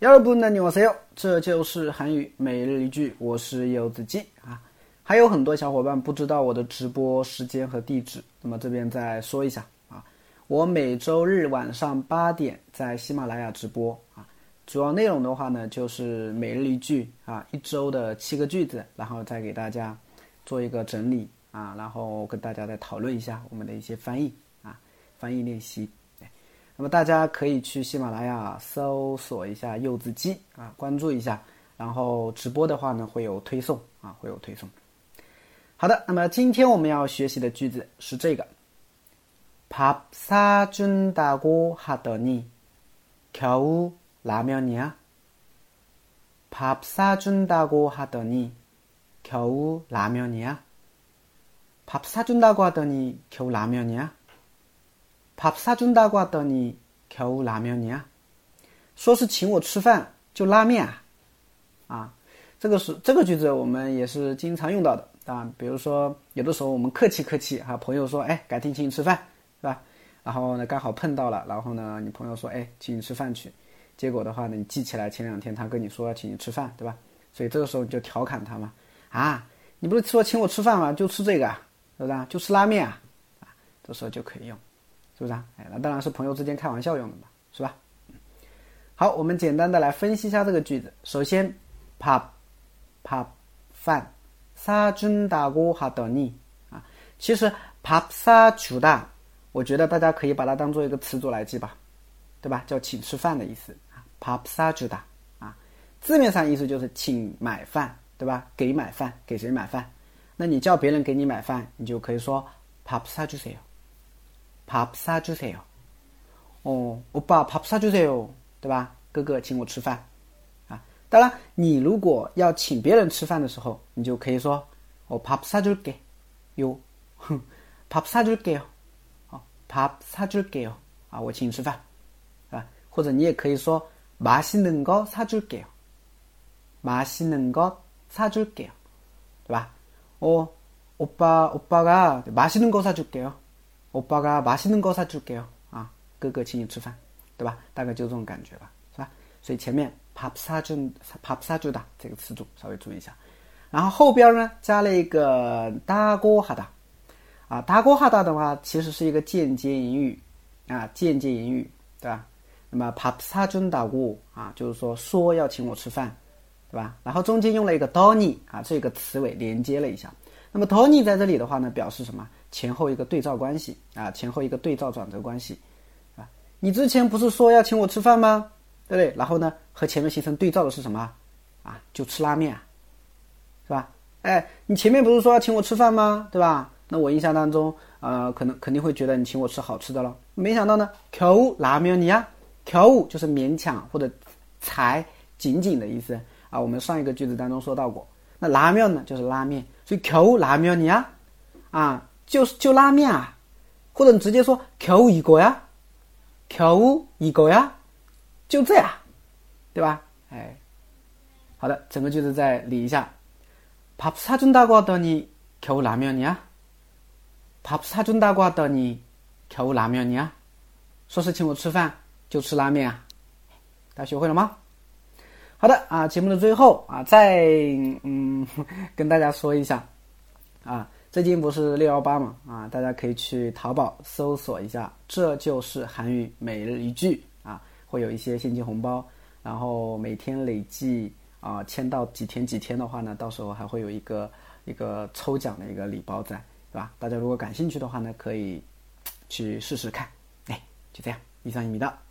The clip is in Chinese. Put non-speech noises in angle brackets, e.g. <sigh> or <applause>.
第二部呢，你我 say 这就是韩语每日一句，我是柚子鸡。啊。还有很多小伙伴不知道我的直播时间和地址，那么这边再说一下。啊，我每周日晚上八点在喜马拉雅直播。啊，主要内容的话呢就是每日一句啊，一周的七个句子，然后再给大家做一个整理。啊，然后跟大家再讨论一下我们的一些翻译。啊，翻译练习。那么大家可以去喜马拉雅搜索一下柚子鸡啊，关注一下，然后直播的话呢会有推送啊，会有推送。好的，那么今天我们要学习的句子是这个：밥사준다고하더니겨우라면이야밥사준다고하더니겨우라면이야밥사준다고하더니겨우라면이야 밥사준다고하더니겨우라면이야说是请我吃饭就拉面啊，啊，这个是这个句子我们也是经常用到的啊。比如说有的时候我们客气客气哈，朋友说哎改天请你吃饭是吧？然后呢刚好碰到了，然后呢你朋友说哎请你吃饭去，结果的话呢你记起来前两天他跟你说要请你吃饭对吧？所以这个时候你就调侃他嘛啊，你不是说请我吃饭吗？就吃这个啊，是不是？就吃拉面啊，啊，这时候就可以用。 是不是啊？哎，那当然是朋友之间开玩笑用的嘛，是吧？好，我们简单的来分析一下这个句子。首先，pop pop 饭사준다고하더니啊，其实 pop 사주 다， 我觉得大家可以把它当做一个词组来记吧，对吧？叫请吃饭的意思啊，pop 사주 다， 啊，字面上意思就是请买饭，对吧？给买饭，给谁买饭？那你叫别人给你买饭，你就可以说 pop 사주세 요。 밥사주세 요， 哦，오빠밥사주세 요， 对吧？哥哥，请我吃饭啊！当然，你如果要请别人吃饭的时候，你就可以说，哦，밥사줄 게， 哟，哼，밥사줄 게， 哦，밥사줄 게， 啊，我请你吃饭，啊，或者你也可以说，맛있는거사줄 게， 맛있는거사줄 게， 对吧？哦，오빠오빠가맛있는거사줄게 요。 我爸가맛있는거사줄게요啊，哥哥请你吃饭，对吧？大概就这种感觉吧，是吧？所以前面밥사준밥사주다这个词组稍微注意一下，然后后边呢加了一个다고하 다， 啊，다고하다的话其实是一个间接引语啊，间接引语，对吧？那么밥사준다고啊，就是说说要请我吃饭，对吧？然后中间用了一个더 니， 啊，这个词尾连接了一下。 那么，Tony 在这里的话呢，表示什么？前后一个对照关系啊，前后一个对照转折关系，啊，你之前不是说要请我吃饭吗？对不对？然后呢，和前面形成对照的是什么？啊，就吃拉面，是吧？哎，你前面不是说要请我吃饭吗？对吧？那我印象当中，呃，可能肯定会觉得你请我吃好吃的了。没想到呢，求拉面你呀，求就是勉强或者才仅仅的意思啊。我们上一个句子当中说到过，那拉面呢就是拉面，所以求拉面你呀，啊。就是就拉面啊，或者你直接说겨우이거 야， 겨우이거 야， 就这样，对吧？哎，好的，整个句子再理一下。밥사준다고하더니겨우라면이 야？ 밥사준다고하더니겨우라면이 야？ 说是请我吃饭就吃拉面啊？大家学会了吗？ 好的啊，节目的最后啊，再嗯 <laughs> 跟大家说一下啊。最近不是六幺八嘛啊，大家可以去淘宝搜索一下，这就是韩语每日一句啊，会有一些现金红包，然后每天累计啊签到几天几天的话呢，到时候还会有一个一个抽奖的一个礼包在，对吧？大家如果感兴趣的话呢，可以去试试看。哎，就这样，一上一米的。